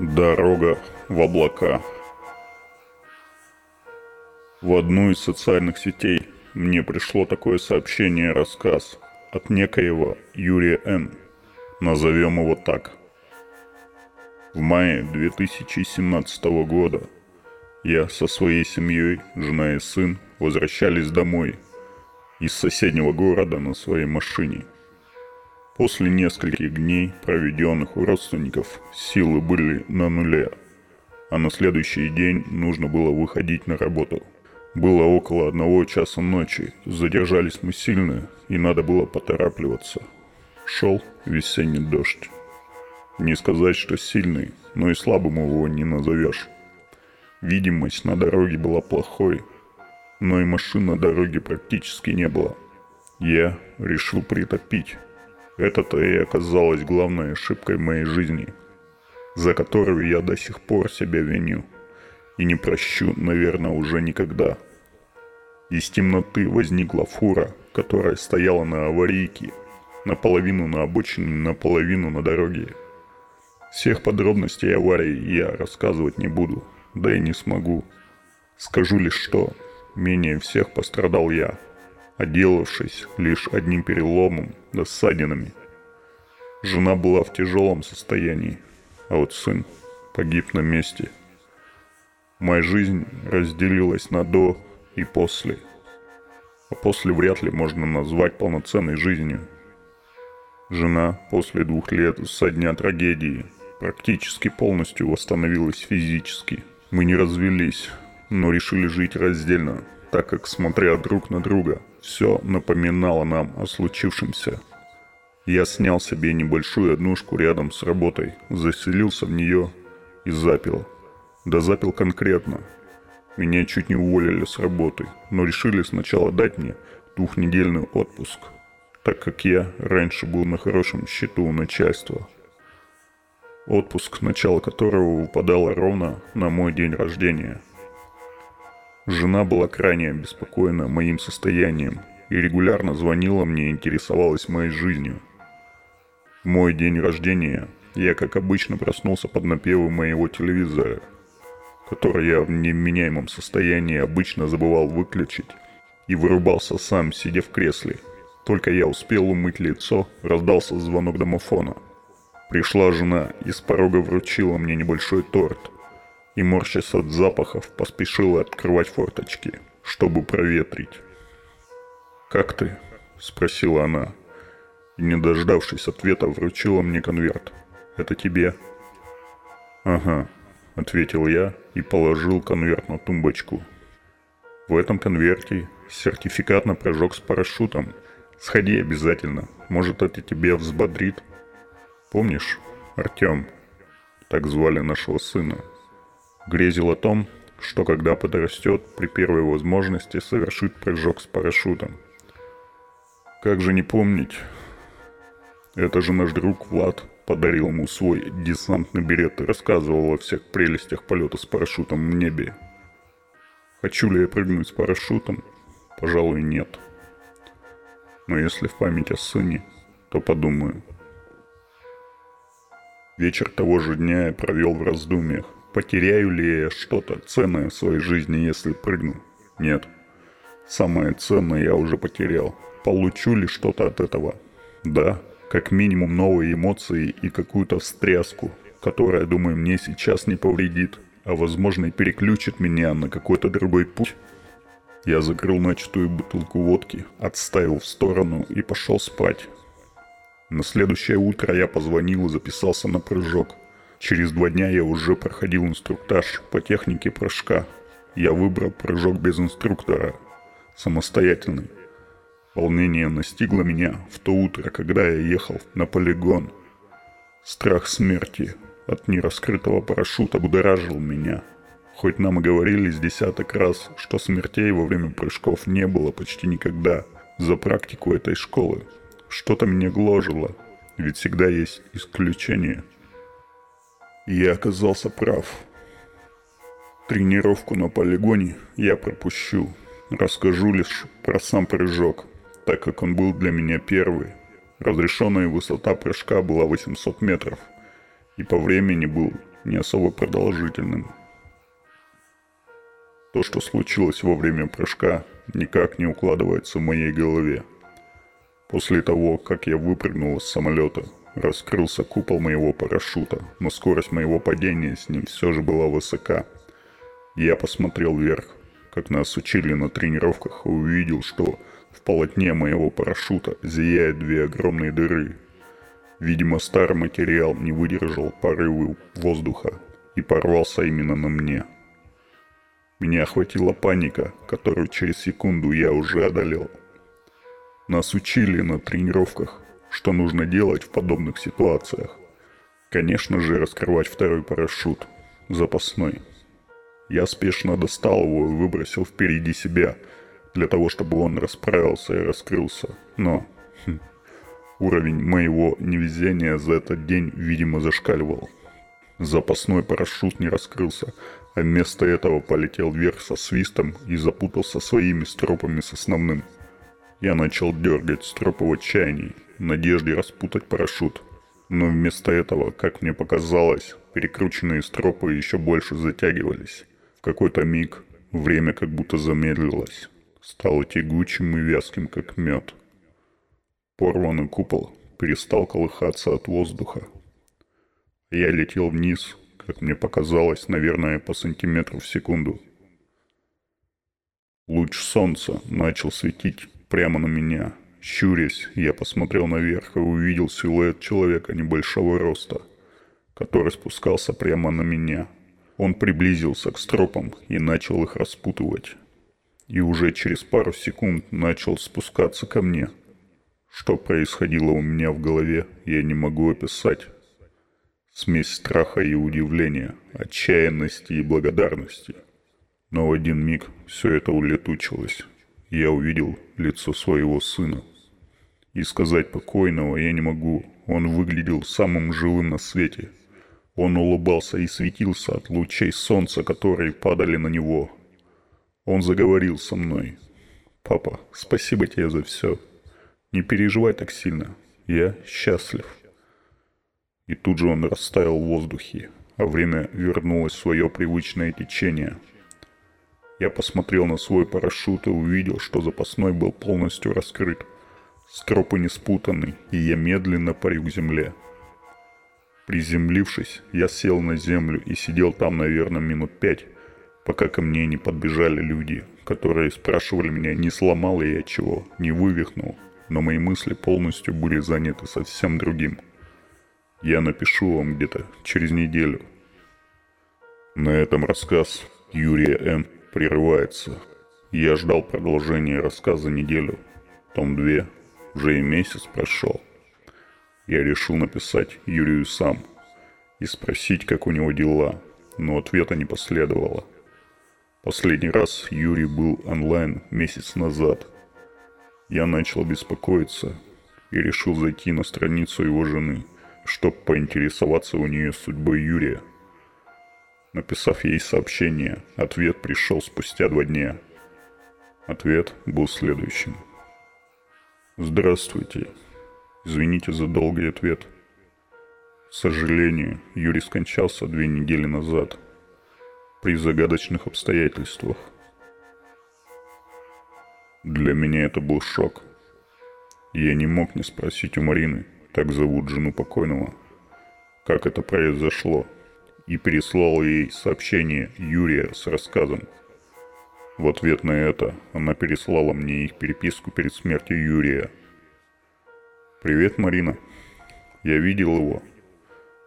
Дорога в облака. В одну из социальных сетей мне пришло такое сообщение-рассказ от некоего Юрия Н. Назовем его так. В мае 2017 года я со своей семьей, жена и сын, возвращались домой из соседнего города на своей машине – После нескольких дней, проведенных у родственников, силы были на нуле, а на следующий день нужно было выходить на работу. Было около одного часа ночи, задержались мы сильно, и надо было поторапливаться. Шел весенний дождь. Не сказать, что сильный, но и слабым его не назовешь. Видимость на дороге была плохой, но и машин на дороге практически не было. Я решил притопить это-то и оказалось главной ошибкой моей жизни, за которую я до сих пор себя виню и не прощу, наверное, уже никогда. Из темноты возникла фура, которая стояла на аварийке, наполовину на обочине, наполовину на дороге. Всех подробностей аварии я рассказывать не буду, да и не смогу. Скажу лишь что, менее всех пострадал я – отделавшись лишь одним переломом да ссадинами. Жена была в тяжелом состоянии, а вот сын погиб на месте. Моя жизнь разделилась на до и после. А после вряд ли можно назвать полноценной жизнью. Жена после двух лет со дня трагедии практически полностью восстановилась физически. Мы не развелись, но решили жить раздельно, так как, смотря друг на друга, все напоминало нам о случившемся. Я снял себе небольшую однушку рядом с работой, заселился в нее и запил. Да запил конкретно. Меня чуть не уволили с работы, но решили сначала дать мне двухнедельный отпуск, так как я раньше был на хорошем счету у начальства. Отпуск, начало которого выпадало ровно на мой день рождения – Жена была крайне обеспокоена моим состоянием и регулярно звонила мне и интересовалась моей жизнью. В мой день рождения я, как обычно, проснулся под напевы моего телевизора, который я в невменяемом состоянии обычно забывал выключить, и вырубался сам, сидя в кресле. Только я успел умыть лицо, раздался звонок домофона. Пришла жена и с порога вручила мне небольшой торт, и, морщась от запахов, поспешила открывать форточки, чтобы проветрить. «Как ты?» – спросила она, и, не дождавшись ответа, вручила мне конверт. «Это тебе?» «Ага», – ответил я и положил конверт на тумбочку. В этом конверте сертификат на прыжок с парашютом. Сходи обязательно, может это тебе взбодрит. Помнишь, Артем? Так звали нашего сына грезил о том, что когда подрастет, при первой возможности совершит прыжок с парашютом. Как же не помнить? Это же наш друг Влад подарил ему свой десантный берет и рассказывал о всех прелестях полета с парашютом в небе. Хочу ли я прыгнуть с парашютом? Пожалуй, нет. Но если в память о сыне, то подумаю. Вечер того же дня я провел в раздумьях – Потеряю ли я что-то ценное в своей жизни, если прыгну? Нет. Самое ценное я уже потерял. Получу ли что-то от этого? Да. Как минимум новые эмоции и какую-то встряску, которая, думаю, мне сейчас не повредит, а возможно и переключит меня на какой-то другой путь. Я закрыл начатую бутылку водки, отставил в сторону и пошел спать. На следующее утро я позвонил и записался на прыжок – Через два дня я уже проходил инструктаж по технике прыжка. Я выбрал прыжок без инструктора, самостоятельный. Волнение настигло меня в то утро, когда я ехал на полигон. Страх смерти от нераскрытого парашюта будоражил меня. Хоть нам и говорили с десяток раз, что смертей во время прыжков не было почти никогда за практику этой школы. Что-то меня гложило, ведь всегда есть я оказался прав. Тренировку на полигоне я пропущу. Расскажу лишь про сам прыжок, так как он был для меня первый. Разрешенная высота прыжка была 800 метров, и по времени был не особо продолжительным. То, что случилось во время прыжка, никак не укладывается в моей голове. После того, как я выпрыгнул из самолета, раскрылся купол моего парашюта, но скорость моего падения с ним все же была высока. Я посмотрел вверх, как нас учили на тренировках, и увидел, что в полотне моего парашюта зияют две огромные дыры. Видимо, старый материал не выдержал порывы воздуха и порвался именно на мне. Меня охватила паника, которую через секунду я уже одолел. Нас учили на тренировках, что нужно делать в подобных ситуациях. Конечно же, раскрывать второй парашют, запасной. Я спешно достал его и выбросил впереди себя, для того, чтобы он расправился и раскрылся. Но хм, уровень моего невезения за этот день, видимо, зашкаливал. Запасной парашют не раскрылся, а вместо этого полетел вверх со свистом и запутался своими стропами с основным. Я начал дергать стропы в отчаянии, в надежде распутать парашют. Но вместо этого, как мне показалось, перекрученные стропы еще больше затягивались. В какой-то миг время как будто замедлилось, стало тягучим и вязким, как мед. Порванный купол перестал колыхаться от воздуха. Я летел вниз, как мне показалось, наверное, по сантиметру в секунду. Луч солнца начал светить прямо на меня. Щурясь, я посмотрел наверх и увидел силуэт человека небольшого роста, который спускался прямо на меня. Он приблизился к стропам и начал их распутывать. И уже через пару секунд начал спускаться ко мне. Что происходило у меня в голове, я не могу описать. Смесь страха и удивления, отчаянности и благодарности. Но в один миг все это улетучилось. Я увидел лицо своего сына. И сказать покойного я не могу. Он выглядел самым живым на свете. Он улыбался и светился от лучей солнца, которые падали на него. Он заговорил со мной. «Папа, спасибо тебе за все. Не переживай так сильно. Я счастлив». И тут же он растаял в воздухе, а время вернулось в свое привычное течение. Я посмотрел на свой парашют и увидел, что запасной был полностью раскрыт. Стропы не спутаны, и я медленно парю к земле. Приземлившись, я сел на землю и сидел там, наверное, минут пять, пока ко мне не подбежали люди, которые спрашивали меня, не сломал ли я чего, не вывихнул, но мои мысли полностью были заняты совсем другим – я напишу вам где-то через неделю. На этом рассказ Юрия Н. прерывается. Я ждал продолжения рассказа неделю. Том 2. Уже и месяц прошел. Я решил написать Юрию сам и спросить, как у него дела, но ответа не последовало. Последний раз Юрий был онлайн месяц назад. Я начал беспокоиться и решил зайти на страницу его жены – чтобы поинтересоваться у нее судьбой Юрия. Написав ей сообщение, ответ пришел спустя два дня. Ответ был следующим. Здравствуйте. Извините за долгий ответ. К сожалению, Юрий скончался две недели назад при загадочных обстоятельствах. Для меня это был шок. Я не мог не спросить у Марины, так зовут жену покойного, как это произошло, и переслал ей сообщение Юрия с рассказом. В ответ на это она переслала мне их переписку перед смертью Юрия. «Привет, Марина. Я видел его.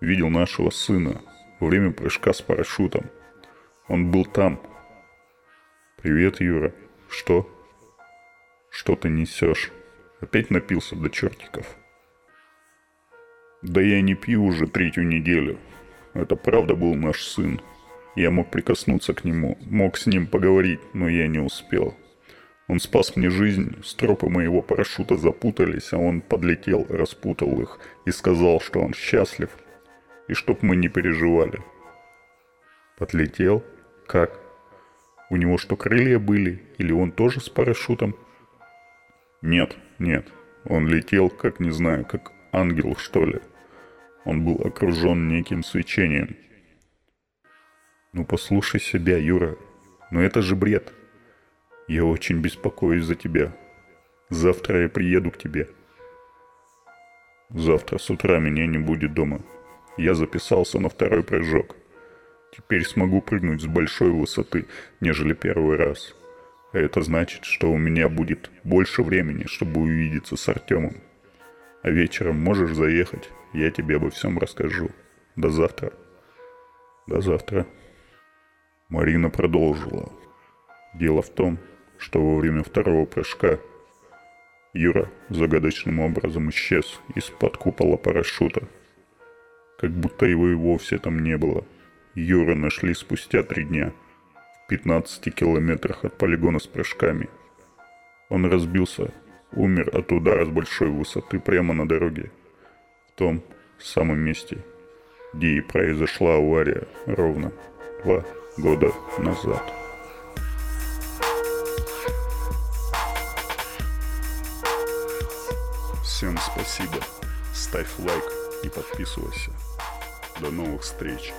Видел нашего сына во время прыжка с парашютом. Он был там. Привет, Юра. Что? Что ты несешь? Опять напился до чертиков?» Да я не пью уже третью неделю. Это правда был наш сын. Я мог прикоснуться к нему, мог с ним поговорить, но я не успел. Он спас мне жизнь, стропы моего парашюта запутались, а он подлетел, распутал их и сказал, что он счастлив, и чтоб мы не переживали. Подлетел? Как? У него что, крылья были? Или он тоже с парашютом? Нет, нет. Он летел, как не знаю, как ангел, что ли. Он был окружен неким свечением. Ну послушай себя, Юра. Но это же бред. Я очень беспокоюсь за тебя. Завтра я приеду к тебе. Завтра с утра меня не будет дома. Я записался на второй прыжок. Теперь смогу прыгнуть с большой высоты, нежели первый раз. А это значит, что у меня будет больше времени, чтобы увидеться с Артемом. А вечером можешь заехать, я тебе обо всем расскажу. До завтра. До завтра. Марина продолжила. Дело в том, что во время второго прыжка Юра загадочным образом исчез из-под купола парашюта. Как будто его и вовсе там не было. Юра нашли спустя три дня – 15 километрах от полигона с прыжками. Он разбился, умер от удара с большой высоты прямо на дороге. В том самом месте, где и произошла авария ровно два года назад. Всем спасибо. Ставь лайк и подписывайся. До новых встреч.